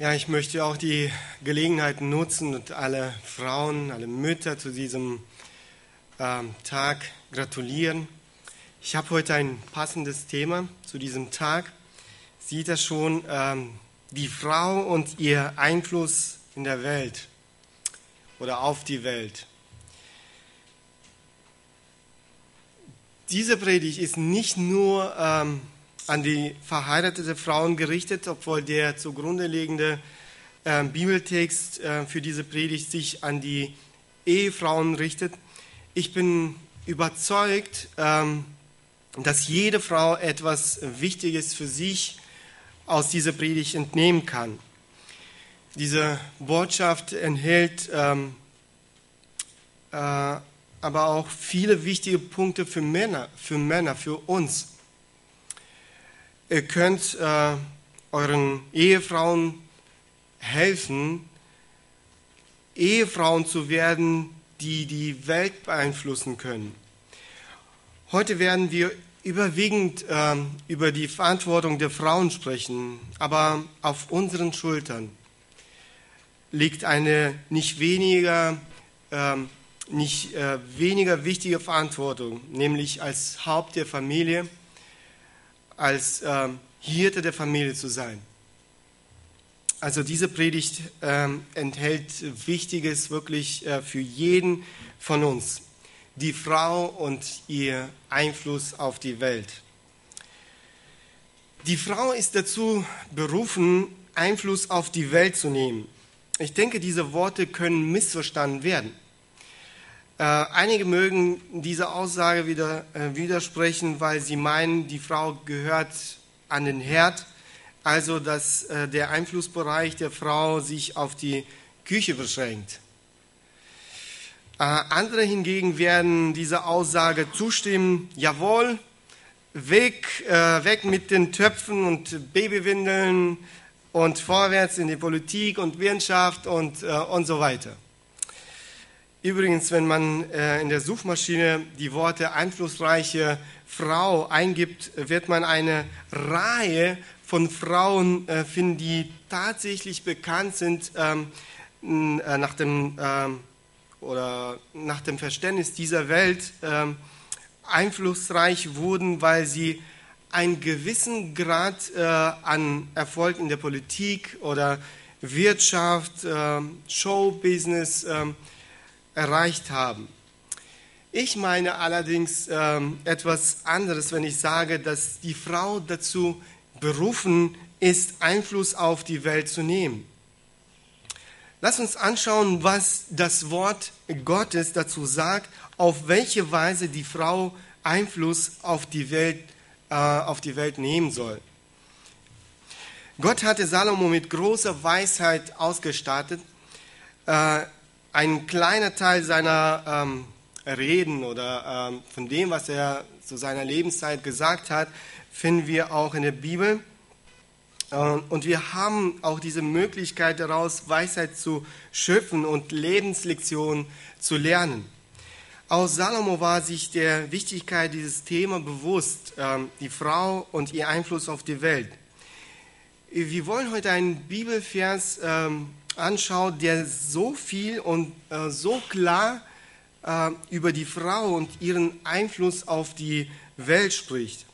Ja, ich möchte auch die Gelegenheit nutzen und alle Frauen, alle Mütter zu diesem ähm, Tag gratulieren. Ich habe heute ein passendes Thema zu diesem Tag. Sieht das schon, ähm, die Frau und ihr Einfluss in der Welt oder auf die Welt. Diese Predigt ist nicht nur ähm, an die verheiratete Frauen gerichtet, obwohl der zugrunde liegende äh, Bibeltext äh, für diese Predigt sich an die Ehefrauen richtet. Ich bin überzeugt, ähm, dass jede Frau etwas Wichtiges für sich aus dieser Predigt entnehmen kann. Diese Botschaft enthält ähm, äh, aber auch viele wichtige Punkte für Männer, für Männer, für uns. Ihr könnt äh, euren Ehefrauen helfen, Ehefrauen zu werden, die die Welt beeinflussen können. Heute werden wir überwiegend äh, über die Verantwortung der Frauen sprechen, aber auf unseren Schultern liegt eine nicht weniger, äh, nicht äh, weniger wichtige Verantwortung, nämlich als Haupt der Familie als ähm, Hirte der Familie zu sein. Also diese Predigt ähm, enthält Wichtiges wirklich äh, für jeden von uns. Die Frau und ihr Einfluss auf die Welt. Die Frau ist dazu berufen, Einfluss auf die Welt zu nehmen. Ich denke, diese Worte können missverstanden werden. Äh, einige mögen dieser Aussage wieder äh, widersprechen, weil sie meinen, die Frau gehört an den Herd, also dass äh, der Einflussbereich der Frau sich auf die Küche beschränkt. Äh, andere hingegen werden dieser Aussage zustimmen, jawohl, weg, äh, weg mit den Töpfen und Babywindeln und vorwärts in die Politik und Wirtschaft und, und so weiter. Übrigens, wenn man äh, in der Suchmaschine die Worte einflussreiche Frau eingibt, wird man eine Reihe von Frauen äh, finden, die tatsächlich bekannt sind ähm, äh, nach dem ähm, oder nach dem Verständnis dieser Welt ähm, einflussreich wurden, weil sie einen gewissen Grad an Erfolg in der Politik oder Wirtschaft, Showbusiness äh, erreicht haben. Ich meine allerdings ähm, etwas anderes, wenn ich sage, dass die Frau dazu berufen ist, Einfluss auf die Welt zu nehmen. Lass uns anschauen, was das Wort Gottes dazu sagt, auf welche Weise die Frau Einfluss auf die Welt, äh, auf die Welt nehmen soll. Gott hatte Salomo mit großer Weisheit ausgestattet. Äh, ein kleiner Teil seiner ähm, Reden oder ähm, von dem, was er zu seiner Lebenszeit gesagt hat, finden wir auch in der Bibel. Äh, und wir haben auch diese Möglichkeit daraus, Weisheit zu schöpfen und Lebenslektionen zu lernen. Auch Salomo war sich der Wichtigkeit dieses Themas bewusst, ähm, die Frau und ihr Einfluss auf die Welt. Wir wollen heute einen Bibelvers ähm, anschaut, der so viel und äh, so klar äh, über die Frau und ihren Einfluss auf die Welt spricht.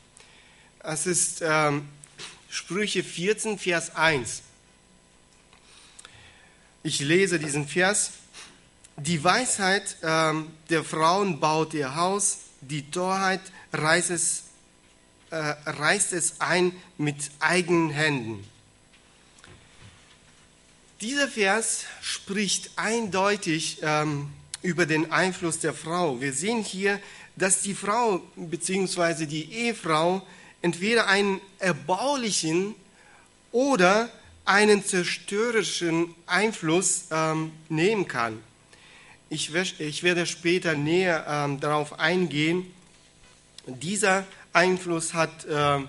Es ist ähm, Sprüche 14, Vers 1. Ich lese diesen Vers. Die Weisheit ähm, der Frauen baut ihr Haus, die Torheit reißt es, äh, reißt es ein mit eigenen Händen. Dieser Vers spricht eindeutig ähm, über den Einfluss der Frau. Wir sehen hier, dass die Frau bzw. die Ehefrau entweder einen erbaulichen oder einen zerstörerischen Einfluss ähm, nehmen kann. Ich, ich, werde später näher ähm, darauf eingehen. Dieser Einfluss hat äh,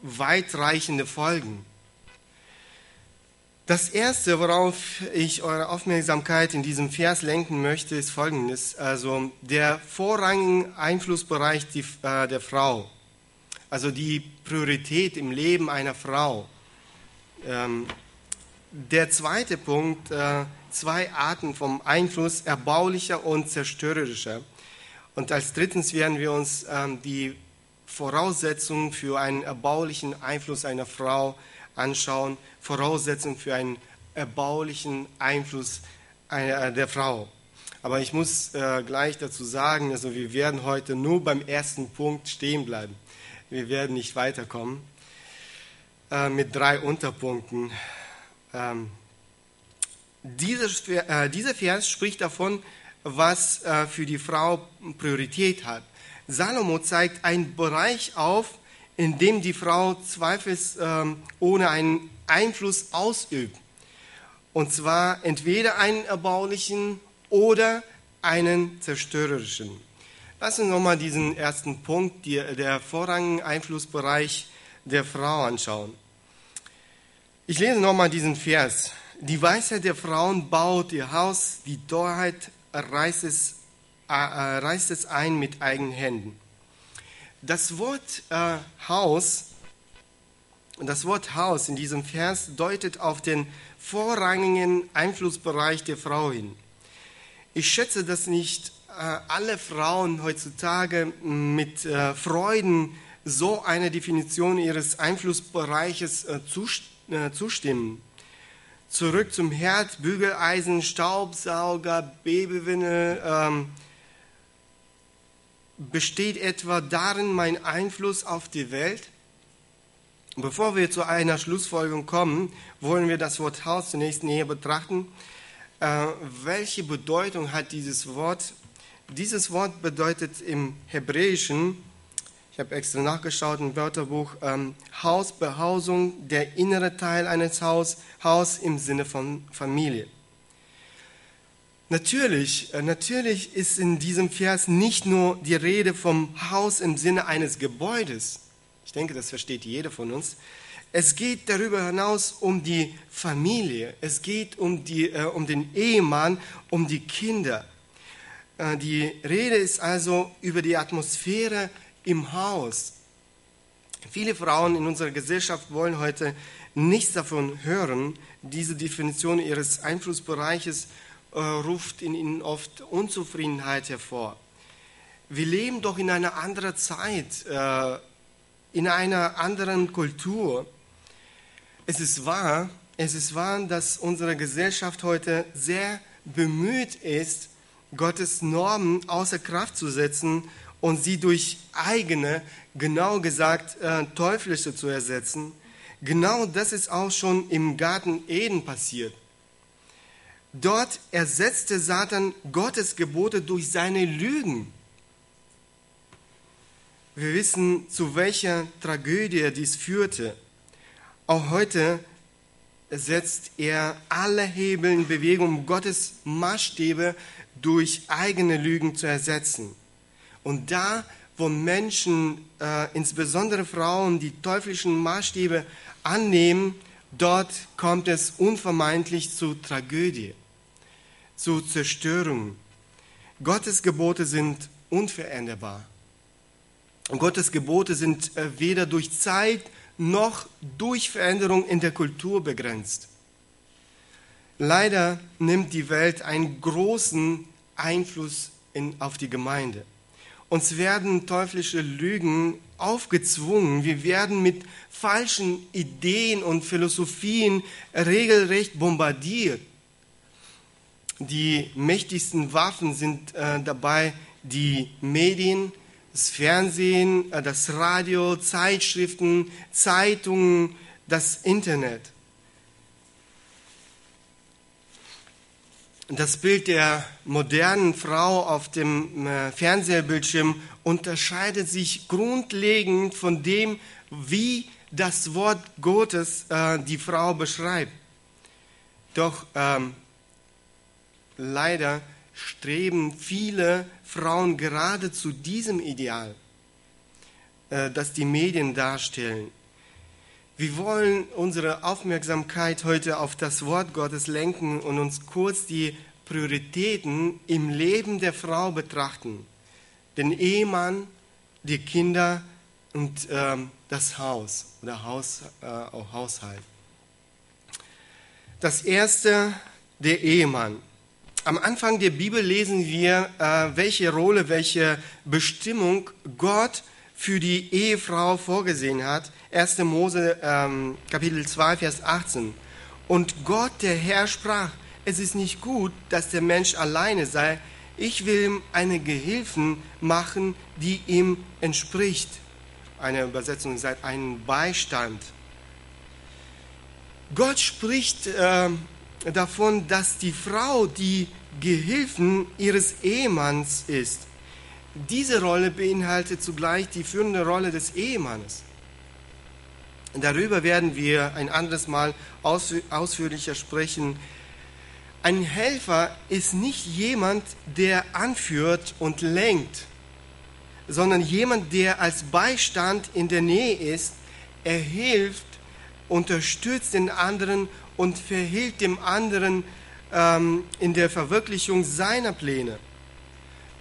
weitreichende Folgen. Das Erste, worauf ich eure Aufmerksamkeit in diesem Vers lenken möchte, ist Folgendes. Also der vorrangige Einflussbereich die, äh, der Frau, also die Priorität im Leben einer Frau. Ähm, der zweite Punkt, äh, zwei Arten vom Einfluss, erbaulicher und zerstörerischer. Und als drittens werden wir uns ähm, die Voraussetzungen für einen erbaulichen Einfluss einer Frau anschauen, Voraussetzungen für einen erbaulichen Einfluss einer, der Frau. Aber ich muss äh, gleich dazu sagen, also wir werden heute nur beim ersten Punkt stehen bleiben. Wir werden nicht weiterkommen äh, mit drei Unterpunkten. Ähm, äh, dieser Vers spricht davon, was äh, für die Frau Priorität hat. Salomo zeigt einen Bereich auf, in dem die Frau zweifelsohne ähm, einen Einfluss ausübt. Und zwar entweder einen erbaulichen oder einen zerstörerischen. Lass uns nochmal diesen ersten Punkt, die, der vorrangigen Einflussbereich der Frau anschauen. Ich lese nochmal diesen Vers. Die Weisheit der Frauen baut ihr Haus, die Torheit reißt es, äh, äh, reißt es ein mit eigenen Händen. Das Wort äh, Haus, das Wort Haus in diesem Vers deutet auf den vorrangigen Einflussbereich der Frau hin. Ich schätze, dass nicht äh, alle Frauen heutzutage mit äh, Freuden so eine Definition ihres Einflussbereiches äh, zustimmen. Zurück zum Herd, Bügeleisen, Staubsauger, Babywinne. Ähm, besteht etwa darin mein Einfluss auf die Welt? Bevor wir zu einer Schlussfolgerung kommen, wollen wir das Wort Haus zunächst näher betrachten. Äh, welche Bedeutung hat dieses Wort? Dieses Wort bedeutet im Hebräischen, ich habe extra nachgeschaut im Wörterbuch, ähm, Haus, Behausung, der innere Teil eines Haus, Haus im Sinne von Familie. Natürlich, äh, natürlich ist in diesem Vers nicht nur die Rede vom Haus im Sinne eines Gebäudes. Ich denke, das versteht jeder von uns. Es geht darüber hinaus um die Familie. Es geht um, die, äh, um den Ehemann, um die Kinder. Äh, die Rede ist also über die Atmosphäre im Haus. Viele Frauen in unserer Gesellschaft wollen heute nichts davon hören. Diese Definition ihres Einflussbereiches ruft in ihnen oft Unzufriedenheit hervor. Wir leben doch in einer anderen Zeit, äh, in einer anderen Kultur. Es ist wahr, es ist wahr, dass unsere Gesellschaft heute sehr bemüht ist, Gottes Normen außer Kraft zu setzen und sie durch eigene, genau gesagt, äh, teuflische zu ersetzen. Genau das ist auch schon im Garten Eden passiert. Dort ersetzte Satan Gottes Gebote durch seine Lügen. Wir wissen, zu welcher Tragödie dies führte. Auch heute setzt er alle Hebel in Bewegung, um Gottes Maßstäbe durch eigene Lügen zu ersetzen. Und da, wo Menschen, äh, insbesondere Frauen, die teuflischen Maßstäbe annehmen, dort kommt es unvermeidlich zu Tragödie, zu Zerstörung. Gottes Gebote sind unveränderbar. Und Gottes Gebote sind äh, weder durch Zeit noch durch Veränderung in der Kultur begrenzt. Leider nimmt die Welt einen großen Einfluss in, auf die Gemeinde. Uns werden teuflische Lügen aufgezwungen. Wir werden mit falschen Ideen und Philosophien regelrecht bombardiert. Die mächtigsten Waffen sind äh, dabei die Medien, das Fernsehen, äh, das Radio, Zeitschriften, Zeitungen, das Internet. Das Bild der modernen Frau auf dem äh, Fernsehbildschirm unterscheidet sich grundlegend von dem, wie das Wort Gottes äh, die Frau beschreibt. Doch ähm, leider streben viele Frauen gerade zu diesem Ideal, äh, das die Medien darstellen. Wir wollen unsere Aufmerksamkeit heute auf das Wort Gottes lenken und uns kurz die Prioritäten im Leben der Frau betrachten. Den Ehemann, die Kinder und ähm, das Haus oder Haus, äh, Haushalt. Das erste, der Ehemann. Am Anfang der Bibel lesen wir, äh, welche Rolle, welche Bestimmung Gott für die Ehefrau vorgesehen hat. 1. Mose ähm, Kapitel 2, Vers 18. Und Gott, der Herr, sprach, es ist nicht gut, dass der Mensch alleine sei. Ich will ihm eine Gehilfen machen, die ihm entspricht. Eine Übersetzung sagt, einen Beistand. Gott spricht äh, davon, dass die Frau die Gehilfen ihres Ehemanns ist. Diese Rolle beinhaltet zugleich die führende Rolle des Ehemannes. Darüber werden wir ein anderes Mal ausführlicher sprechen. Ein Helfer ist nicht jemand, der anführt und lenkt, sondern jemand, der als Beistand in der Nähe ist. Er hilft, unterstützt den anderen und verhilft dem anderen ähm, in der Verwirklichung seiner Pläne.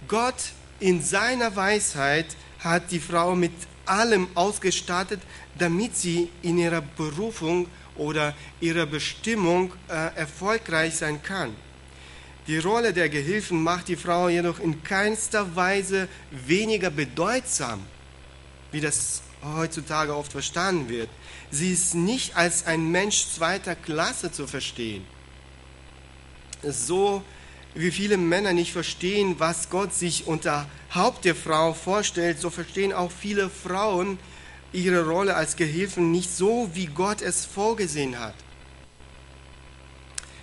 Gott in seiner Weisheit hat die Frau mit allem ausgestattet, damit sie in ihrer Berufung oder ihrer Bestimmung äh, erfolgreich sein kann. Die Rolle der Gehilfen macht die Frau jedoch in keinster Weise weniger bedeutsam, wie das heutzutage oft verstanden wird. Sie ist nicht als ein Mensch zweiter Klasse zu verstehen. So wie viele Männer nicht verstehen, was Gott sich unter Haupt der Frau vorstellt, so verstehen auch viele Frauen ihre Rolle als Gehilfen nicht so, wie Gott es vorgesehen hat.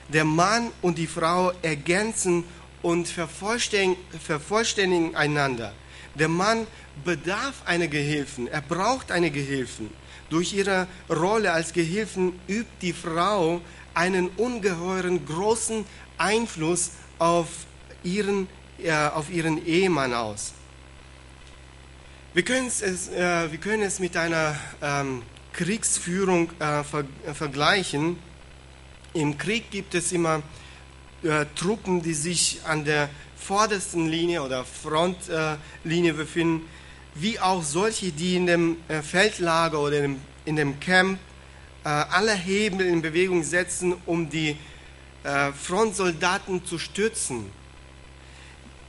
Der Mann und die Frau ergänzen und vervollständigen einander. Der Mann bedarf einer Gehilfen, er braucht eine Gehilfen. Durch ihre Rolle als Gehilfen übt die Frau einen ungeheuren großen Einfluss auf ihren, äh, auf ihren Ehemann aus. Wir können es, äh, wir können es mit einer ähm, Kriegsführung äh, ver vergleichen. Im Krieg gibt es immer äh, Truppen, die sich an der vordersten Linie oder Frontlinie befinden wie auch solche, die in dem äh, Feldlager oder in dem, in dem Camp äh, alle Hebel in Bewegung setzen, um die äh, Frontsoldaten zu stützen.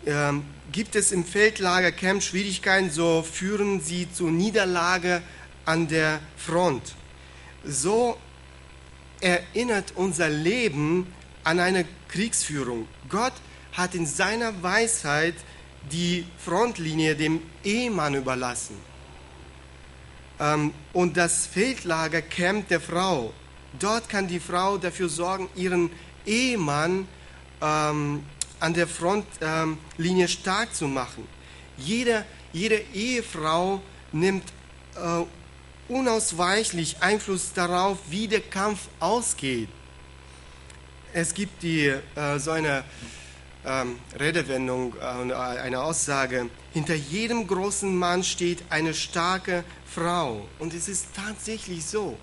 Ähm, gibt es im Feldlager Camp Schwierigkeiten, so führen sie zu Niederlage an der Front. So erinnert unser Leben an eine Kriegsführung. Gott hat in seiner Weisheit die Frontlinie dem Ehemann überlassen. Ähm, und das Feldlager Camp der Frau. Dort kann die Frau dafür sorgen, ihren Ehemann ähm, an der Frontlinie ähm, stark zu machen. Jede, jede Ehefrau nimmt äh, unausweichlich Einfluss darauf, wie der Kampf ausgeht. Es gibt die, äh, so eine ähm, Redewendung, äh, eine Aussage, hinter jedem großen Mann steht eine starke Frau. Und es ist tatsächlich so.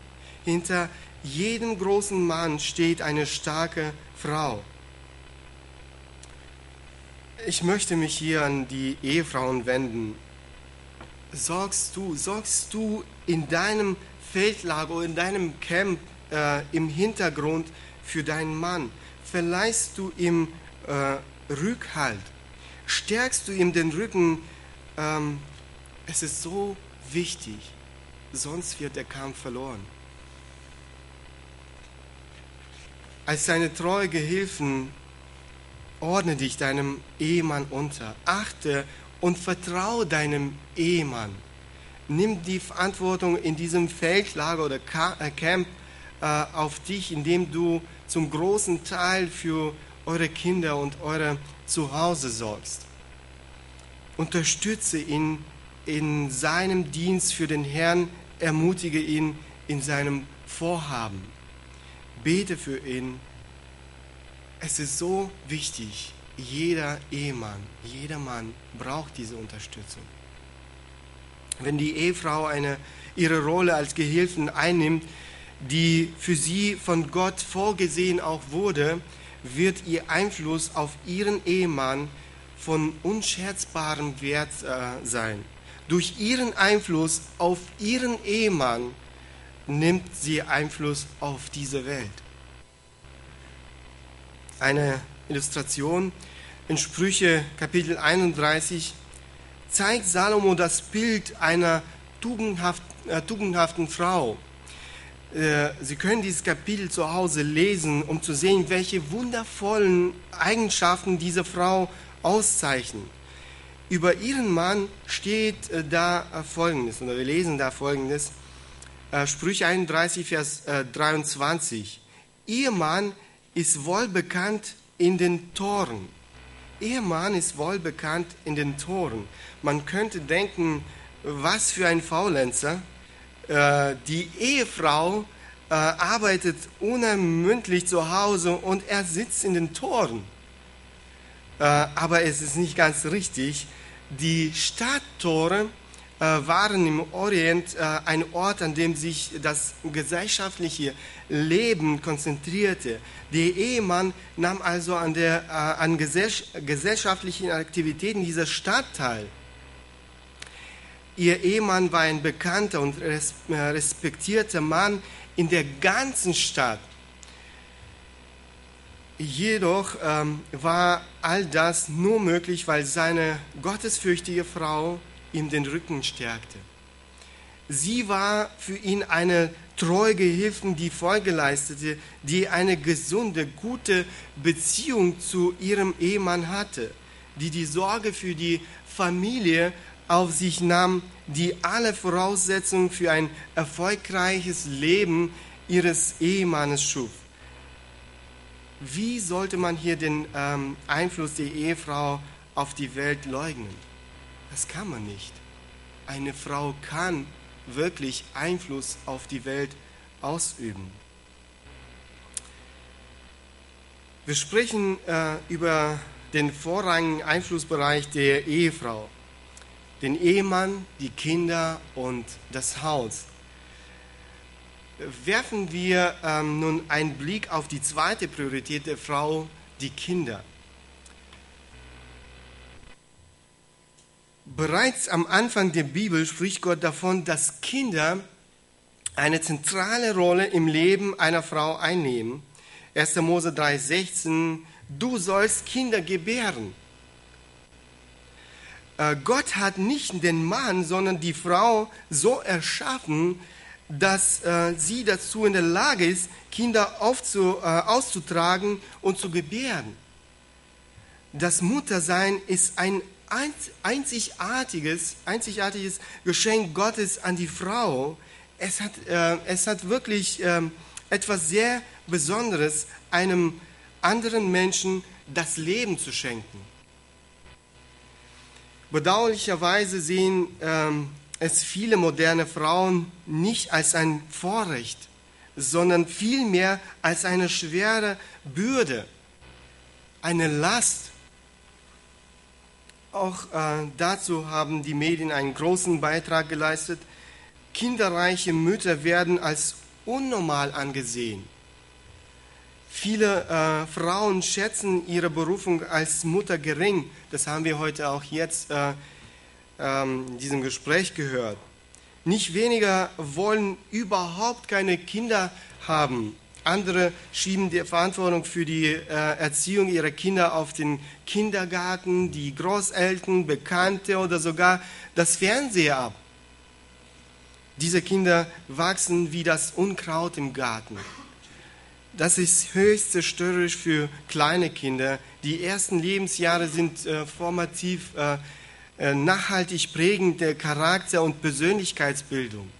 Hinter jedem großen Mann steht eine starke Frau. Ich möchte mich hier an die Ehefrauen wenden. Sorgst du, sorgst du in deinem Feldlager oder in deinem Camp äh, im Hintergrund für deinen Mann? Verleihst du ihm äh, Rückhalt? Stärkst du ihm den Rücken? Ähm, es ist so wichtig, sonst wird der Kampf verloren. Als seine treue Gehilfen ordne dich deinem Ehemann unter, achte und vertraue deinem Ehemann. Nimm die Verantwortung in diesem Feldlager oder äh, Camp äh, auf dich, indem du zum großen Teil für eure Kinder und eure Zuhause sorgst. Unterstütze ihn in seinem Dienst für den Herrn, ermutige ihn in seinem Vorhaben. Bete für ihn. Es ist so wichtig. Jeder Ehemann, jeder Mann braucht diese Unterstützung. Wenn die Ehefrau eine, ihre Rolle als Gehilfen einnimmt, die für sie von Gott vorgesehen auch wurde, wird ihr Einfluss auf ihren Ehemann von unscherzbarem Wert äh, sein. Durch ihren Einfluss auf ihren Ehemann nimmt sie Einfluss auf diese Welt. eine Illustration in Sprüche Kapitel 31 zeigt Salomo das Bild einer tugendhaft, äh, tugendhaften Frau. Äh, Sie können dieses Kapitel zu Hause lesen, um zu sehen, welche wundervollen Eigenschaften diese Frau auszeichnen. Über ihren Mann steht äh, da äh, Folgendes, oder wir lesen da Folgendes. Sprüche 31, Vers 23. Ihr Mann ist wohl bekannt in den Toren. Ihr Mann ist wohl bekannt in den Toren. Man könnte denken, was für ein Faulenzer. Die Ehefrau arbeitet unermüdlich zu Hause und er sitzt in den Toren. Aber es ist nicht ganz richtig. Die Stadttore äh, waren im Orient äh, ein Ort, an dem sich das gesellschaftliche Leben konzentrierte. Der Ehemann nahm also an, der, äh, an gesellschaftlichen Aktivitäten dieser Stadt teil. Ihr Ehemann war ein bekannter und respektierter Mann in der ganzen Stadt. Jedoch ähm, war all das nur möglich, weil seine gottesfürchtige Frau ihm den Rücken stärkte. Sie war für ihn eine treue Gehilfin, die Folge leistete, die eine gesunde, gute Beziehung zu ihrem Ehemann hatte, die die Sorge für die Familie auf sich nahm, die alle Voraussetzungen für ein erfolgreiches Leben ihres Ehemannes schuf. Wie sollte man hier den ähm, Einfluss der Ehefrau auf die Welt leugnen? Das kann man nicht. Eine Frau kann wirklich Einfluss auf die Welt ausüben. Wir sprechen äh, über den vorrangigen Einflussbereich der Ehefrau, den Ehemann, die Kinder und das Haus werfen wir ähm, nun einen Blick auf die zweite Priorität der Frau, die Kinder. Bereits am Anfang der Bibel spricht Gott davon, dass Kinder eine zentrale Rolle im Leben einer Frau einnehmen. 1. Mose 3,16 Du sollst Kinder gebären. Äh, Gott hat nicht den Mann, sondern die Frau so erschaffen, dass äh, sie dazu in der Lage ist, Kinder aufzu, äh, auszutragen und zu gebären. Das Muttersein ist ein einzigartiges, einzigartiges Geschenk Gottes an die Frau. Es hat, es hat wirklich äh, etwas sehr Besonderes, einem anderen Menschen das Leben zu schenken. Bedauerlicherweise sehen ähm, es viele moderne Frauen nicht als ein Vorrecht, sondern vielmehr als eine schwere Bürde, eine Last. Auch äh, dazu haben die Medien einen großen Beitrag geleistet. Kinderreiche Mütter werden als unnormal angesehen. Viele äh, Frauen schätzen ihre Berufung als Mutter gering. Das haben wir heute auch jetzt äh, ähm, diesem Gespräch gehört. Nicht weniger wollen überhaupt keine Kinder haben. Andere schieben die Verantwortung für die äh, Erziehung ihrer Kinder auf den Kindergarten, die Großeltern, Bekannte oder sogar das Fernseher ab. Diese Kinder wachsen wie das Unkraut im Garten. Das ist höchst zerstörerisch für kleine Kinder. Die ersten Lebensjahre sind äh, formativ äh, äh, nachhaltig prägende Charakter- und Persönlichkeitsbildung.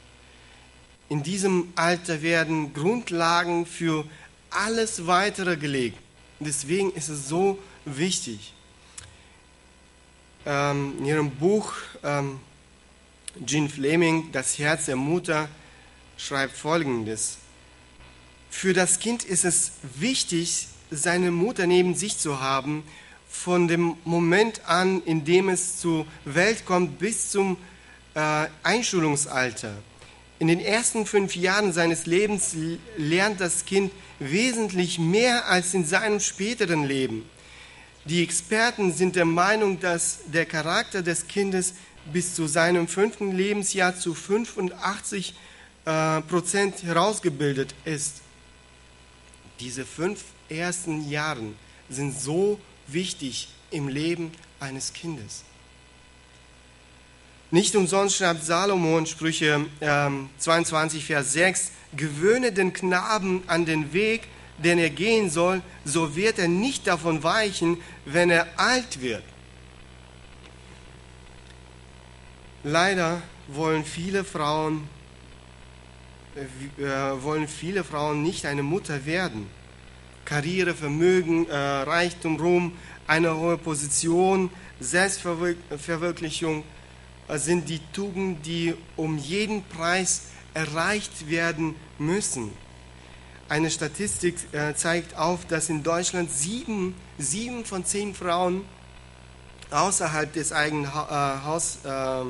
In diesem Alter werden Grundlagen für alles weitere gelegt. Deswegen ist es so wichtig. Ähm, in ihrem Buch ähm, Jean Fleming, Das Herz der Mutter, schreibt Folgendes. Für das Kind ist es wichtig, seine Mutter neben sich zu haben von dem Moment an, in dem es zur Welt kommt, bis zum äh, Einschulungsalter. In den ersten fünf Jahren seines Lebens lernt das Kind wesentlich mehr als in seinem späteren Leben. Die Experten sind der Meinung, dass der Charakter des Kindes bis zu seinem fünften Lebensjahr zu 85 äh, Prozent herausgebildet ist. Diese fünf ersten Jahren sind so wichtig im Leben eines Kindes. Nicht umsonst schreibt Salomon Sprüche ähm, 22, Vers 6, gewöhne den Knaben an den Weg, den er gehen soll, so wird er nicht davon weichen, wenn er alt wird. Leider wollen viele Frauen wollen viele Frauen nicht eine Mutter werden. Karriere, Vermögen, äh, Reichtum, Ruhm, eine hohe Position, Selbstverwirklichung äh, sind die Tugenden, die um jeden Preis erreicht werden müssen. Eine Statistik äh, zeigt auf, dass in Deutschland sieben, sieben von zehn Frauen außerhalb des eigenen ha äh, Haus, äh,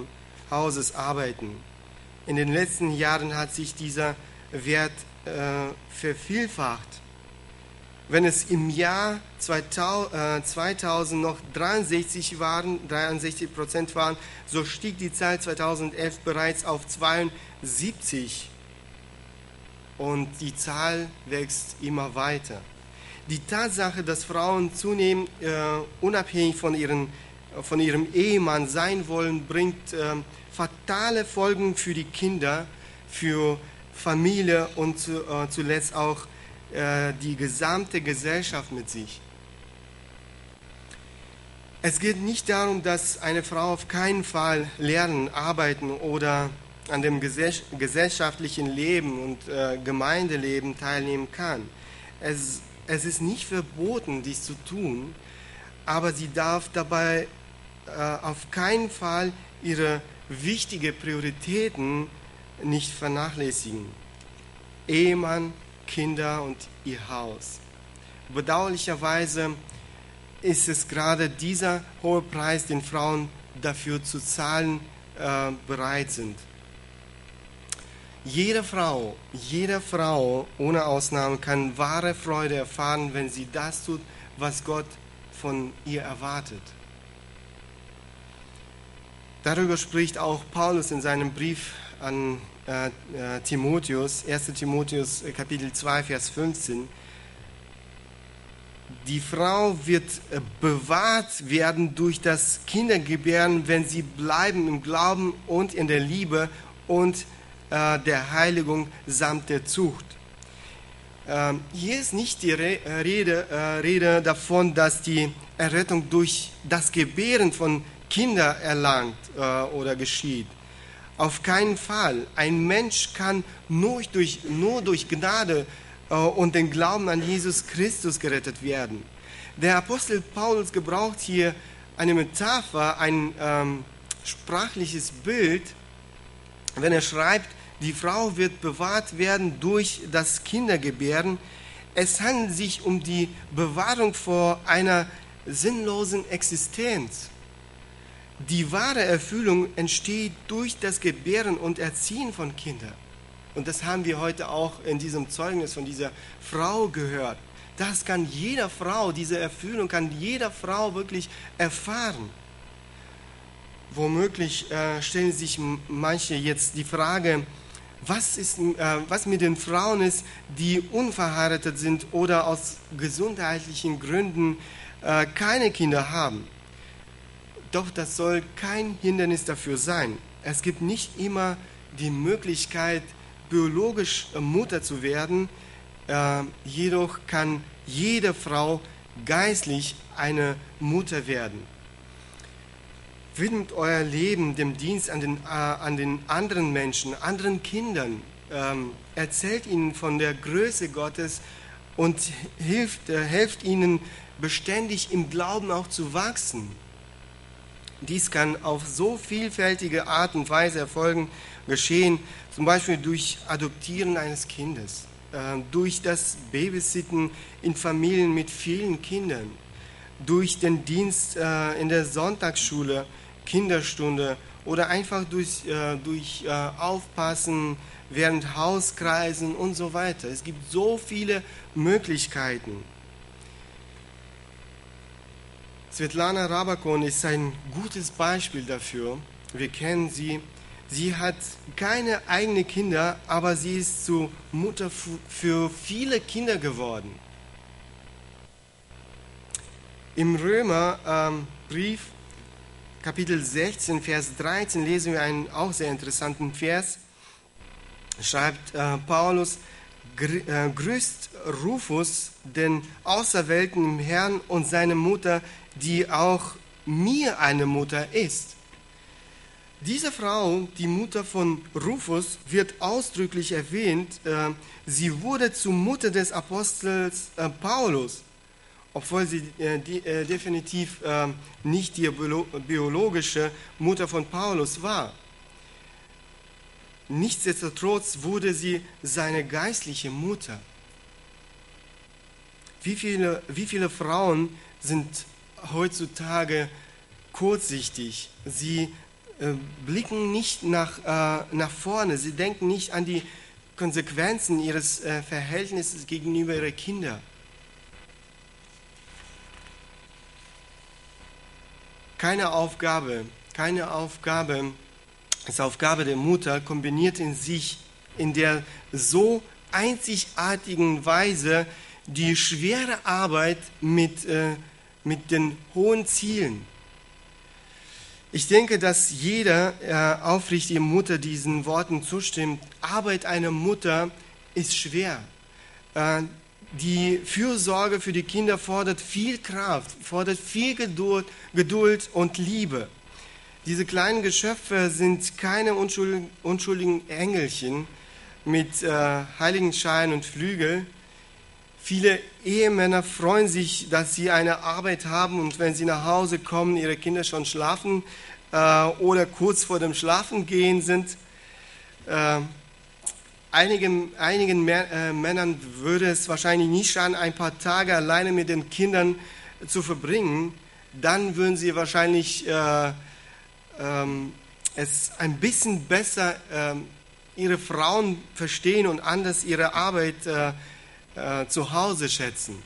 Hauses arbeiten. In den letzten Jahren hat sich dieser Wert äh, vervielfacht. Wenn es im Jahr 2000, 2000 noch 63 waren, 63 Prozent waren, so stieg die Zahl 2011 bereits auf 72 und die Zahl wächst immer weiter. Die Tatsache, dass Frauen zunehmend äh, unabhängig von, ihren, von ihrem Ehemann sein wollen, bringt äh, fatale Folgen für die Kinder, für Familie und zu, äh, zuletzt auch äh, die gesamte Gesellschaft mit sich. Es geht nicht darum, dass eine Frau auf keinen Fall lernen, arbeiten oder an dem gesellschaftlichen Leben und äh, Gemeindeleben teilnehmen kann. Es, es ist nicht verboten, dies zu tun, aber sie darf dabei auf keinen Fall ihre wichtigen Prioritäten nicht vernachlässigen. Ehemann, Kinder und ihr Haus. Bedauerlicherweise ist es gerade dieser hohe Preis, den Frauen dafür zu zahlen äh, bereit sind. Jede Frau, jede Frau ohne Ausnahme kann wahre Freude erfahren, wenn sie das tut, was Gott von ihr erwartet. Darüber spricht auch Paulus in seinem Brief an äh, äh, Timotheus, 1. Timotheus äh, Kapitel 2, Vers 15. Die Frau wird äh, bewahrt werden durch das Kindergebären, wenn sie bleiben im Glauben und in der Liebe und äh, der Heiligung samt der Zucht. Ähm, hier ist nicht die Rede, äh, Rede davon, dass die Errettung durch das Gebären von Kindern erlangt äh, oder geschieht. Auf keinen Fall. Ein Mensch kann nur durch, nur durch Gnade und den Glauben an Jesus Christus gerettet werden. Der Apostel Paulus gebraucht hier eine Metapher, ein ähm, sprachliches Bild, wenn er schreibt, die Frau wird bewahrt werden durch das Kindergebären. Es handelt sich um die Bewahrung vor einer sinnlosen Existenz. Die wahre Erfüllung entsteht durch das Gebären und Erziehen von Kindern. Und das haben wir heute auch in diesem Zeugnis von dieser Frau gehört. Das kann jeder Frau, diese Erfüllung kann jeder Frau wirklich erfahren. Womöglich äh, stellen sich manche jetzt die Frage, was, ist, äh, was mit den Frauen ist, die unverheiratet sind oder aus gesundheitlichen Gründen äh, keine Kinder haben. Doch das soll kein Hindernis dafür sein. Es gibt nicht immer die Möglichkeit, biologisch Mutter zu werden, äh, jedoch kann jede Frau geistlich eine Mutter werden. Widmet euer Leben dem Dienst an den, äh, an den anderen Menschen, anderen Kindern. Ähm, erzählt ihnen von der Größe Gottes und hilft, äh, helft ihnen beständig im Glauben auch zu wachsen. Dies kann auf so vielfältige Art und Weise erfolgen, geschehen, zum Beispiel durch Adoptieren eines Kindes, äh, durch das Babysitten in Familien mit vielen Kindern, durch den Dienst äh, in der Sonntagsschule, Kinderstunde oder einfach durch, äh, durch äh, Aufpassen während Hauskreisen und so weiter. Es gibt so viele Möglichkeiten. Svetlana Rabakon ist ein gutes Beispiel dafür. Wir kennen sie. Sie hat keine eigenen Kinder, aber sie ist zur Mutter für viele Kinder geworden. Im Römerbrief, ähm, Kapitel 16, Vers 13, lesen wir einen auch sehr interessanten Vers. Schreibt äh, Paulus, äh, grüßt Rufus, den Auserwählten im Herrn und seine Mutter, die auch mir eine Mutter ist. Diese Frau, die Mutter von Rufus, wird ausdrücklich erwähnt. Äh, sie wurde zur Mutter des Apostels äh, Paulus, obwohl sie definitiv nicht die biologische Mutter von Paulus war. Nichtsdestotrotz wurde sie seine geistliche Mutter. Wie viele, wie viele Frauen sind heutzutage kurzsichtig? Sie äh, blicken nicht nach, äh, nach vorne, sie denken nicht an die Konsequenzen ihres äh, Verhältnisses gegenüber ihren Kindern. Keine Aufgabe, keine Aufgabe ist Aufgabe der Mutter, kombiniert in sich in der so einzigartigen Weise die schwere Arbeit mit, äh, mit den hohen Zielen. Ich denke, dass jeder äh, aufrichtige Mutter diesen Worten zustimmt. Arbeit einer Mutter ist schwer. Äh, die Fürsorge für die Kinder fordert viel Kraft, fordert viel Geduld, Geduld und Liebe. Diese kleinen Geschöpfe sind keine unschuldigen, Engelchen mit äh, Heiligenschein und Flügel. Viele Ehemänner freuen sich, dass sie eine Arbeit haben und wenn sie nach Hause kommen, ihre Kinder schon schlafen äh, oder kurz vor dem Schlafengehen sind. Äh, einigen, einigen äh, Männern würde es wahrscheinlich nicht schaden, ein paar Tage alleine mit den Kindern zu verbringen. Dann würden sie wahrscheinlich äh, ähm, es ein bisschen besser ähm, ihre Frauen verstehen und anders ihre Arbeit äh, äh, zu Hause schätzen.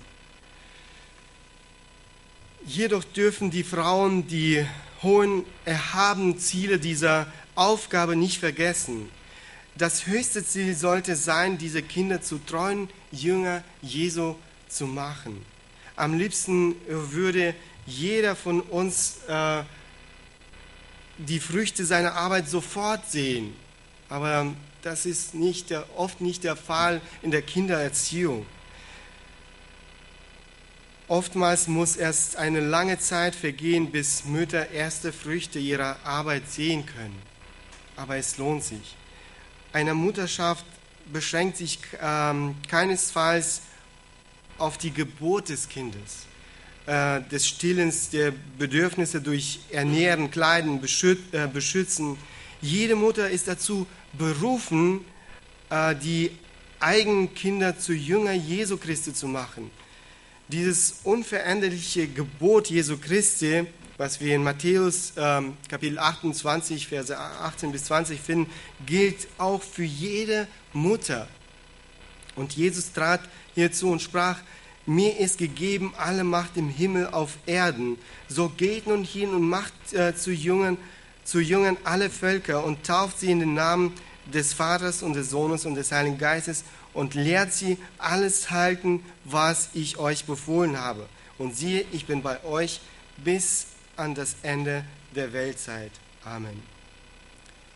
Jedoch dürfen die Frauen die hohen, erhabenen Ziele dieser Aufgabe nicht vergessen. Das höchste Ziel sollte sein, diese Kinder zu treuen Jünger Jesu zu machen. Am liebsten würde jeder von uns äh, die Früchte seiner Arbeit sofort sehen. Aber das ist nicht der, oft nicht der Fall in der Kindererziehung. Oftmals muss erst eine lange Zeit vergehen, bis Mütter erste Früchte ihrer Arbeit sehen können. Aber es lohnt sich. Eine Mutterschaft beschränkt sich ähm, keinesfalls auf die Geburt des Kindes äh, des Stillens der Bedürfnisse durch Ernähren, Kleiden, äh, Beschützen. Jede Mutter ist dazu berufen, äh, die eigenen Kinder zu Jünger Jesu Christi zu machen. Dieses unveränderliche Gebot Jesu Christi, was wir in Matthäus ähm, Kapitel 28, Verse 18 bis 20 finden, gilt auch für jede Mutter. Und Jesus trat hierzu und sprach, mir ist gegeben alle Macht im Himmel auf Erden. So geht nun hin und macht äh, zu, Jüngern, zu Jüngern alle Völker und tauft sie in den Namen des Vaters und des Sohnes und des Heiligen Geistes und lehrt sie alles halten, was ich euch befohlen habe. Und siehe, ich bin bei euch bis an das Ende der Weltzeit. Amen.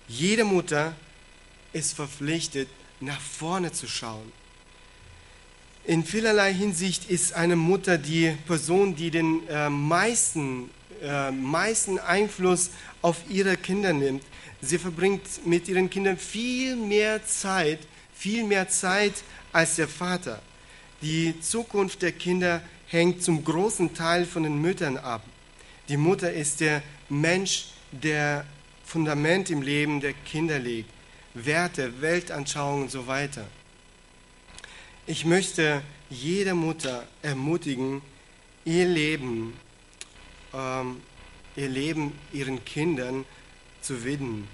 Jede Mutter ist verpflichtet, nach vorne zu schauen in vielerlei Hinsicht ist eine Mutter die Person, die den äh, meisten, äh, meisten Einfluss auf ihre Kinder nimmt. Sie verbringt mit ihren Kindern viel mehr Zeit, viel mehr Zeit als der Vater. Die Zukunft der Kinder hängt zum großen Teil von den Müttern ab. Die Mutter ist der Mensch, der Fundament im Leben der Kinder legt. Werte, Weltanschauung und so weiter. Ich möchte jede Mutter ermutigen, ihr Leben, ähm, ihr Leben ihren Kindern zu widmen.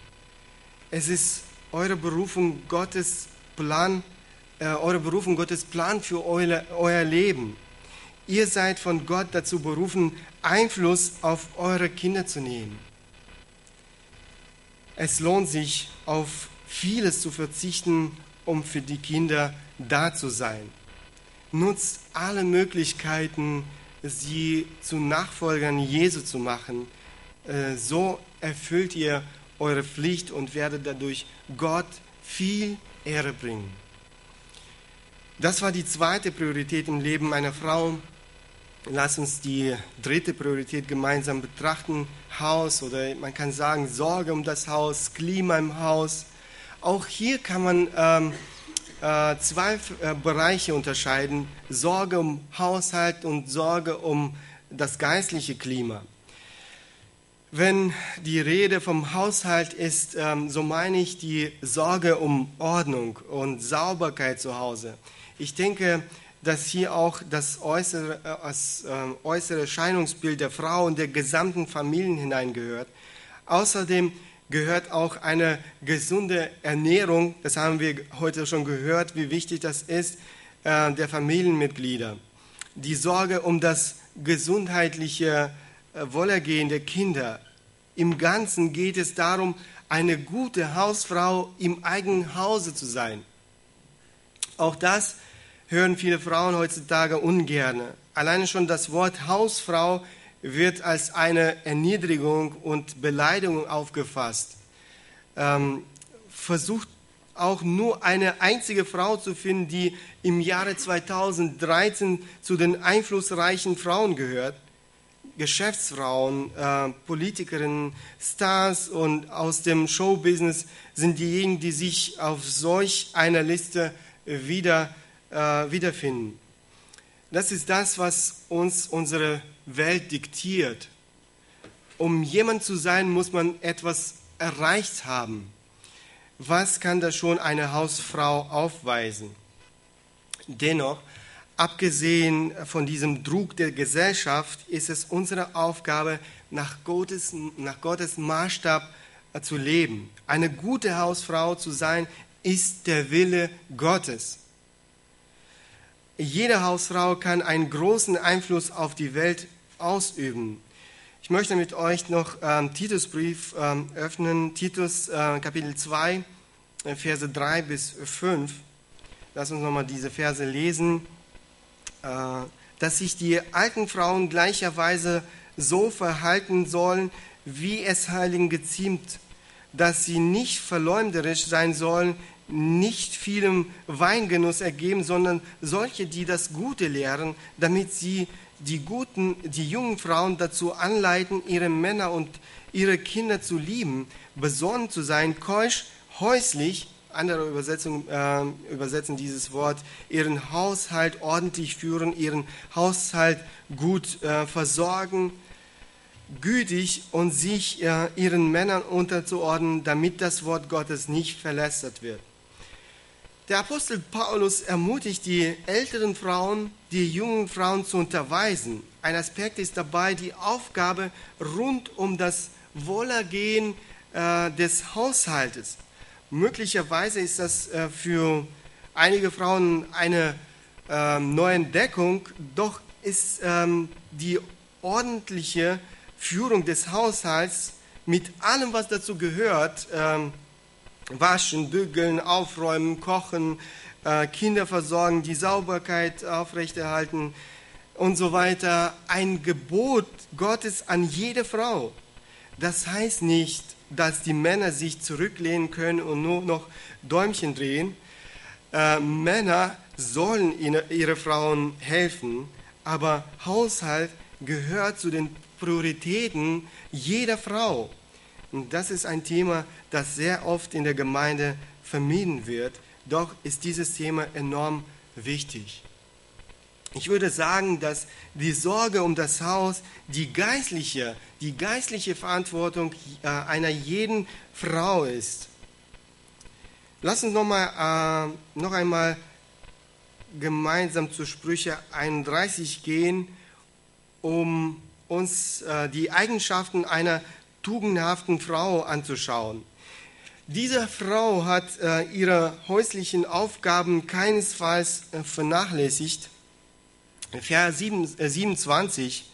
Es ist eure Berufung Gottes Plan, äh, eure Berufung Gottes Plan für eure, euer Leben. Ihr seid von Gott dazu berufen, Einfluss auf eure Kinder zu nehmen. Es lohnt sich, auf vieles zu verzichten, um für die Kinder da zu sein. Nutzt alle Möglichkeiten, sie zu Nachfolgern Jesu zu machen, äh, so erfüllt ihr eure Pflicht und werdet dadurch Gott viel Ehre bringen. Das war die zweite Priorität im Leben einer Frau. Lass uns die dritte Priorität gemeinsam betrachten. Haus oder man kann sagen Sorge um das Haus, Klima im Haus. Auch hier kann man ähm, äh, zwei äh, Bereiche unterscheiden. Sorge um Haushalt und Sorge um das geistliche Klima. Wenn die Rede vom Haushalt ist, ähm, so meine ich die Sorge um Ordnung und Sauberkeit zu Hause. Ich denke, dass hier auch das äußere, äh, das äh, äußere Erscheinungsbild der Frau und der gesamten Familien hineingehört. Außerdem gehört auch eine gesunde Ernährung, das haben wir heute schon gehört, wie wichtig das ist, äh, der Familienmitglieder. Die Sorge um das gesundheitliche äh, Wohlergehen der Kinder. Im Ganzen geht es darum, eine gute Hausfrau im eigenen Hause zu sein. Auch das hören viele Frauen heutzutage ungern. Alleine schon das Wort Hausfrau wird als eine Erniedrigung und Beleidigung aufgefasst. Ähm, versucht auch nur eine einzige Frau zu finden, die im Jahre 2013 zu den einflussreichen Frauen gehört. Geschäftsfrauen, äh, Politikerinnen, Stars und aus dem Showbusiness sind diejenigen, die sich auf solch einer Liste wieder äh, wiederfinden. Das ist das, was uns unsere Welt diktiert. Um jemand zu sein, muss man etwas erreicht haben. Was kann da schon eine Hausfrau aufweisen? Dennoch, abgesehen von diesem Druck der Gesellschaft, ist es unsere Aufgabe, nach Gottes, nach Gottes Maßstab äh, zu leben. Eine gute Hausfrau zu sein, ist der Wille Gottes. Jede Hausfrau kann einen großen Einfluss auf die Welt ausüben. Ich möchte mit euch noch ähm, Titusbrief ähm, öffnen, Titus äh, Kapitel 2, äh, Verse 3 bis 5. Lass uns nochmal diese Verse lesen. Äh, dass sich die alten Frauen gleicherweise so verhalten sollen, wie es Heiligen geziemt, dass sie nicht verleumderisch sein sollen, nicht vielem Weingenuss ergeben, sondern solche, die das Gute lehren, damit sie die guten, die jungen Frauen dazu anleiten, ihre Männer und ihre Kinder zu lieben, besonnen zu sein, keusch, häuslich, andere Übersetzungen äh, übersetzen dieses Wort, ihren Haushalt ordentlich führen, ihren Haushalt gut äh, versorgen, gütig und sich äh, ihren Männern unterzuordnen, damit das Wort Gottes nicht verlästert wird. Der Apostel Paulus ermutigt die älteren Frauen, die jungen Frauen zu unterweisen. Ein Aspekt ist dabei die Aufgabe rund um das Wohlergehen äh, des Haushaltes. Möglicherweise ist das äh, für einige Frauen eine äh, neue Entdeckung, doch ist ähm, die ordentliche Führung des Haushalts mit allem, was dazu gehört, ähm, waschen, bügeln, aufräumen, kochen, Kinder versorgen, die Sauberkeit aufrechterhalten und so weiter. Ein Gebot Gottes an jede Frau. Das heißt nicht, dass die Männer sich zurücklehnen können und nur noch Däumchen drehen. Äh, Männer sollen ihre Frauen helfen, aber Haushalt gehört zu den Prioritäten jeder Frau. Und das ist ein Thema, das sehr oft in der Gemeinde vermieden wird. Doch ist dieses Thema enorm wichtig. Ich würde sagen, dass die Sorge um das Haus die geistliche, die geistliche Verantwortung äh, einer jeden Frau ist. Lass uns noch, mal, äh, noch einmal gemeinsam zu Sprüche 31 gehen, um uns äh, die Eigenschaften einer tugendhaften Frau anzuschauen. Diese Frau hat äh, ihre häuslichen Aufgaben keinesfalls äh, vernachlässigt. Vers 7, äh, 27,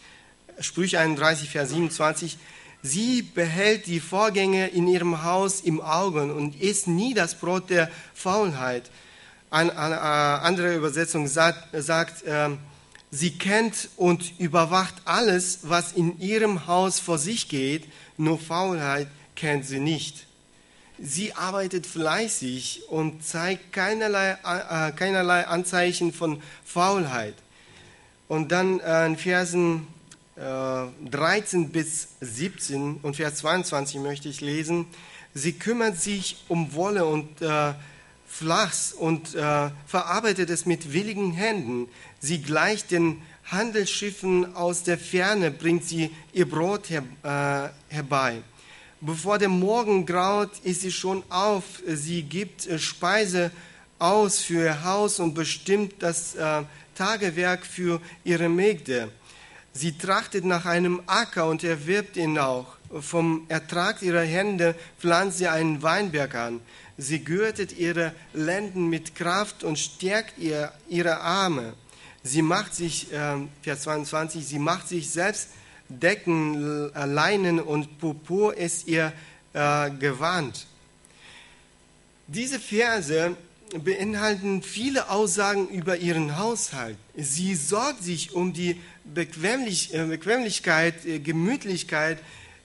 Sprüche 31, Vers 27, sie behält die Vorgänge in ihrem Haus im Auge und isst nie das Brot der Faulheit. Eine, eine andere Übersetzung sagt, sagt äh, Sie kennt und überwacht alles, was in ihrem Haus vor sich geht, nur Faulheit kennt sie nicht. Sie arbeitet fleißig und zeigt keinerlei, äh, keinerlei Anzeichen von Faulheit. Und dann äh, in Versen äh, 13 bis 17 und Vers 22 möchte ich lesen. Sie kümmert sich um Wolle und äh, Flachs und äh, verarbeitet es mit willigen Händen. Sie gleicht den Handelsschiffen aus der Ferne, bringt sie ihr Brot her, äh, herbei. Bevor der Morgen graut, ist sie schon auf. Sie gibt äh, Speise aus für ihr Haus und bestimmt das äh, Tagewerk für ihre Mägde. Sie trachtet nach einem Acker und erwirbt ihn auch. Vom Ertrag ihrer Hände pflanzt sie einen Weinberg an. Sie gürtet ihre Lenden mit Kraft und stärkt ihr, ihre Arme. Sie macht sich, äh, Vers 22, sie macht sich selbst Decken, äh, Leinen und Purpur ist ihr äh, Gewand. Diese Verse beinhalten viele Aussagen über ihren Haushalt. Sie sorgt sich um die Bequemlich, äh, Bequemlichkeit, äh, Gemütlichkeit.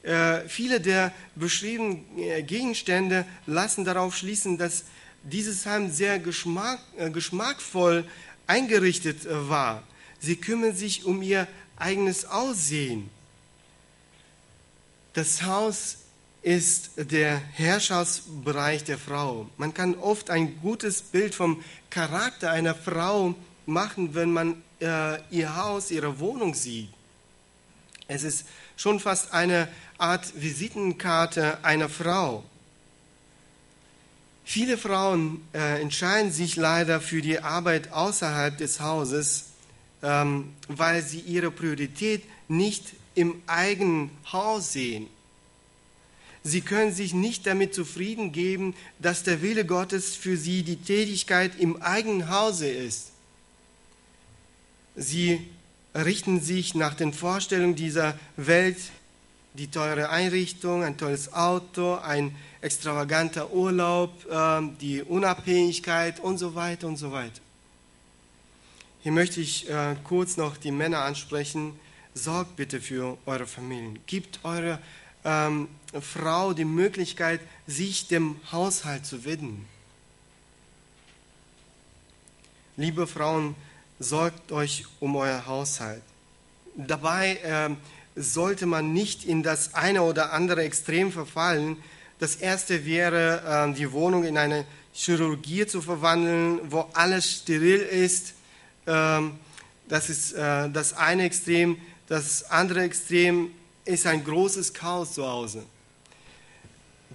Äh, viele der beschriebenen äh, Gegenstände lassen darauf schließen, dass dieses Heim sehr geschmack, geschmackvoll eingerichtet war. Sie kümmern sich um ihr eigenes Aussehen. Das Haus ist der Herrschaftsbereich der Frau. Man kann oft ein gutes Bild vom Charakter einer Frau machen, wenn man äh, ihr Haus, ihre Wohnung sieht. Es ist schon fast eine Art Visitenkarte einer Frau. Viele Frauen äh, entscheiden sich leider für die Arbeit außerhalb des Hauses, weil sie ihre Priorität nicht im eigenen Haus sehen. Sie können sich nicht damit zufrieden geben, dass der Wille Gottes für sie die Tätigkeit im eigenen Hause ist. Sie richten sich nach den Vorstellungen dieser Welt, die teure Einrichtung, ein tolles Auto, ein extravaganter Urlaub, ähm, die Unabhängigkeit und so weiter und so weiter. Hier möchte ich äh, kurz noch die Männer ansprechen. Sorgt bitte für eure Familien. Gebt eure ähm, Frau die Möglichkeit, sich dem Haushalt zu widmen. Liebe Frauen, sorgt euch um euer Haushalt. Dabei äh, sollte man nicht in das eine oder andere Extrem verfallen. Das erste wäre, äh, die Wohnung in eine Chirurgie zu verwandeln, wo alles steril ist. Ähm, das ist äh, das eine Extrem. Das andere Extrem ist ein großes Chaos zu Hause.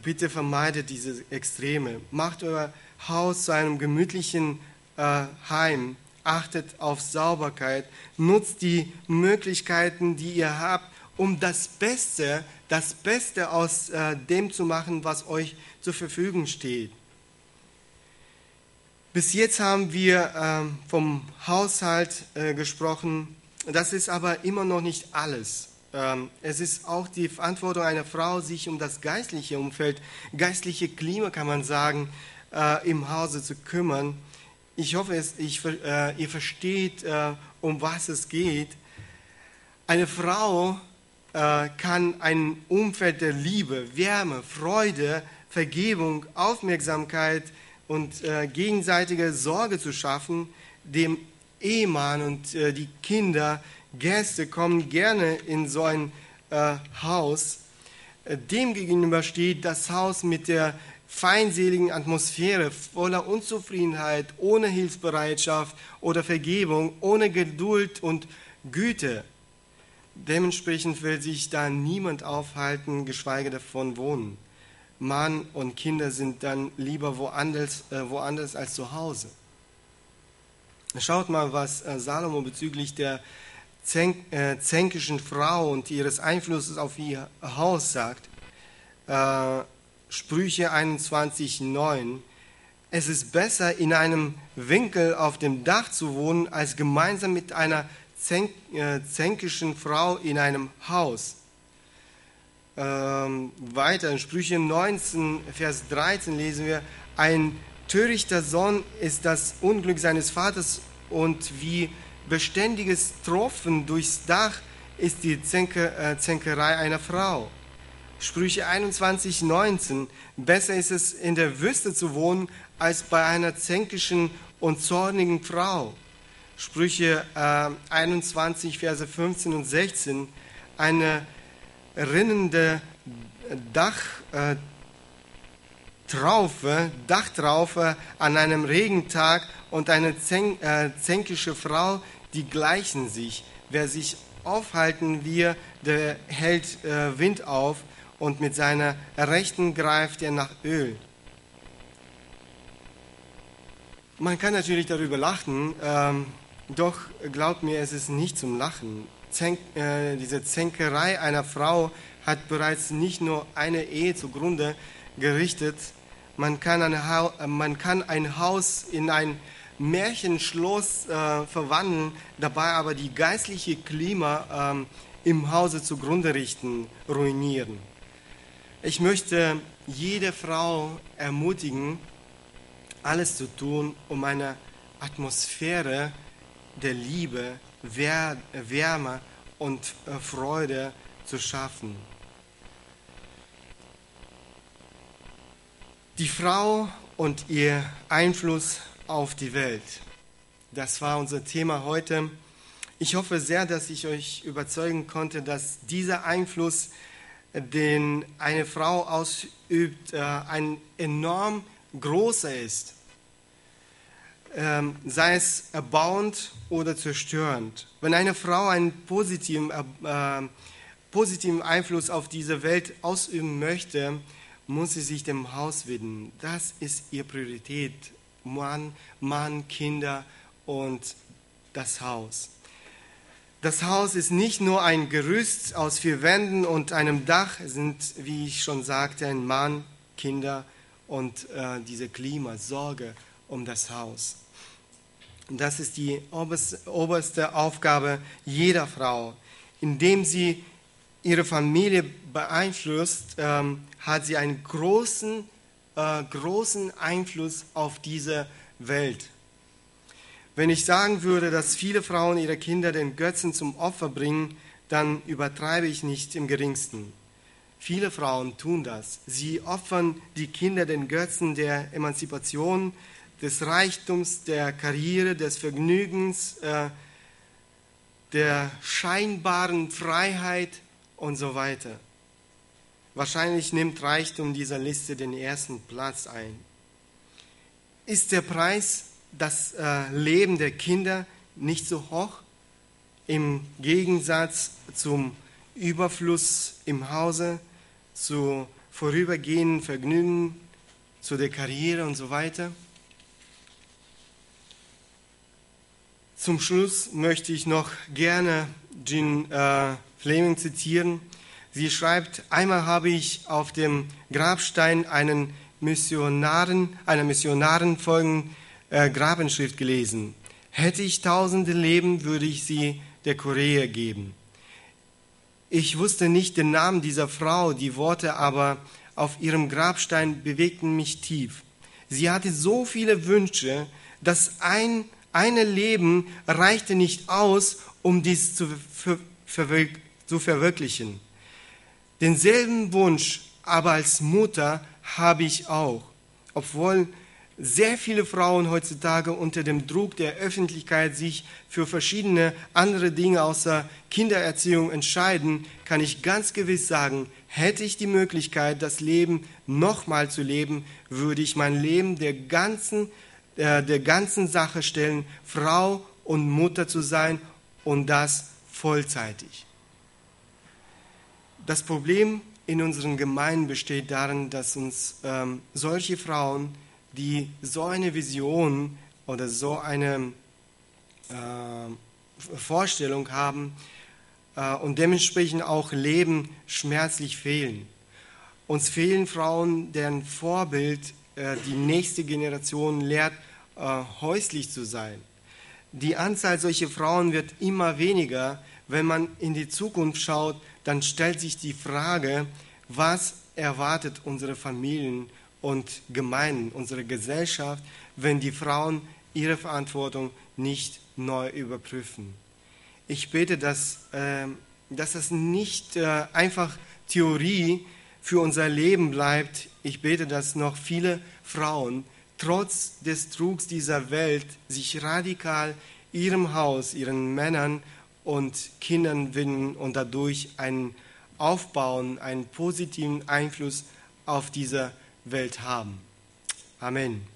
Bitte vermeidet diese Extreme. Macht euer Haus zu einem gemütlichen äh, Heim. Achtet auf Sauberkeit. Nutzt die Möglichkeiten, die ihr habt, um das Beste, das Beste aus äh, dem zu machen, was euch zur Verfügung steht. Bis jetzt haben wir äh, vom Haushalt äh, gesprochen. Das ist aber immer noch nicht alles. Ähm, es ist auch die Verantwortung einer Frau, sich um das geistliche Umfeld, geistliche Klima, kann man sagen, äh, im Hause zu kümmern. Ich hoffe, äh, ihr versteht, um was es geht. Eine Frau kann ein Umfeld der Liebe, Wärme, Freude, Vergebung, Aufmerksamkeit und gegenseitige Sorge zu schaffen, dem Ehemann und die Kinder Gäste kommen gerne in so ein äh, Haus. Äh, dem gegenüber steht das Haus mit der feindseligen Atmosphäre, voller Unzufriedenheit, ohne Hilfsbereitschaft oder Vergebung, ohne Geduld und Güte. Dementsprechend will sich da niemand aufhalten, geschweige davon wohnen. Mann und Kinder sind dann lieber woanders, äh, woanders als zu Hause. Schaut mal, was äh, Salomo bezüglich der äh, zänkischen Frau und ihres Einflusses auf ihr Haus sagt. Äh, Sprüche 21,9. Es ist besser, in einem Winkel auf dem Dach zu wohnen, als gemeinsam mit einer zänk, äh, zänkischen Frau in einem Haus. Ähm, weiter in Sprüche 19, Vers 13 lesen wir, ein törichter Sohn ist das Unglück seines Vaters und wie beständiges Tropfen durchs Dach ist die Zänke, äh, Zänkerei einer Frau. Sprüche 21, 19. Besser ist es, in der Wüste zu wohnen, als bei einer zänkischen und zornigen Frau. Sprüche äh, 21, Verse 15 und 16. Eine rinnende Dachtraufe, äh, Dachtraufe an einem Regentag und eine zänk, äh, zänkische Frau, die gleichen sich. Wer sich aufhalten will, der hält äh, Wind auf und mit seiner Rechten greift er nach Öl. Man kann natürlich darüber lachen, ähm, doch glaubt mir, es ist nicht zum Lachen. Zänk, äh, diese Zänkerei einer Frau hat bereits nicht nur eine Ehe zugrunde gerichtet, man kann ein, ha man kann ein Haus in ein Märchenschloss äh, verwandeln, dabei aber die geistliche Klima ähm, im Hause zugrunde richten, ruinieren. Ich möchte jede Frau ermutigen, alles zu tun, um eine Atmosphäre der Liebe, Wärme und äh, Freude zu schaffen. Die Frau und ihr Einfluss auf die Welt. Das war unser Thema heute. Ich hoffe sehr, dass ich euch überzeugen konnte, dass dieser Einfluss, den eine Frau ausübt, äh, ein enorm großer ist. Ähm, sei es erbauend oder zerstörend. Wenn eine Frau einen positiven, äh, positiven Einfluss auf diese Welt ausüben möchte, muss sie sich dem Haus widmen. Das ist ihre Priorität. Mann, Mann, Kinder und das Haus. Das Haus ist nicht nur ein Gerüst aus vier Wänden und einem Dach, es sind, wie ich schon sagte, ein Mann, Kinder und äh, diese Klimasorge um das Haus. Das ist die oberste Aufgabe jeder Frau. Indem sie ihre Familie beeinflusst, ähm, hat sie einen großen, äh, großen Einfluss auf diese Welt. Wenn ich sagen würde, dass viele Frauen ihre Kinder den Götzen zum Opfer bringen, dann übertreibe ich nicht im geringsten. Viele Frauen tun das. Sie opfern die Kinder den Götzen der Emanzipation, des Reichtums, der Karriere, des Vergnügens, äh, der scheinbaren Freiheit, und so weiter. Wahrscheinlich nimmt Reichtum dieser Liste den ersten Platz ein. Ist der Preis das äh, Leben der Kinder nicht so hoch im Gegensatz zum Überfluss im Hause, zu vorübergehenden Vergnügen, zu der Karriere und so weiter? Zum Schluss möchte ich noch gerne Jean äh, Fleming zitieren. Sie schreibt, einmal habe ich auf dem Grabstein einen Missionaren, einer Missionaren folgenden äh, Grabenschrift gelesen. Hätte ich tausende Leben, würde ich sie der Korea geben. Ich wusste nicht den Namen dieser Frau, die Worte aber auf ihrem Grabstein bewegten mich tief. Sie hatte so viele Wünsche, dass ein eine Leben reichte nicht aus, um dies zu verwirklichen zu verwirklichen. Denselben Wunsch aber als Mutter habe ich auch, obwohl sehr viele Frauen heutzutage unter dem Druck der Öffentlichkeit sich für verschiedene andere Dinge außer Kindererziehung entscheiden, kann ich ganz gewiss sagen, hätte ich die Möglichkeit, das Leben nochmal zu leben, würde ich mein Leben der ganzen, äh, der ganzen Sache stellen, Frau und Mutter zu sein und das vollzeitig. Das Problem in unseren Gemeinden besteht darin, dass uns ähm, solche Frauen, die so eine Vision oder so eine äh, Vorstellung haben äh, und dementsprechend auch leben, schmerzlich fehlen. Uns fehlen Frauen, deren Vorbild die nächste Generation lehrt, äh, häuslich zu sein. Die Anzahl solcher Frauen wird immer weniger, wenn man in die Zukunft schaut, dann stellt sich die Frage, was erwartet unsere Familien und Gemeinden, unsere Gesellschaft, wenn die Frauen ihre Verantwortung nicht neu überprüfen. Ich bete, dass, äh, dass das nicht äh, einfach Theorie für unser Leben bleibt. Ich bete, dass noch viele Frauen trotz des Trugs dieser Welt sich radikal ihrem Haus, ihren Männern und Kindern widmen und dadurch einen aufbauen, einen positiven Einfluss auf diese Welt haben. Amen.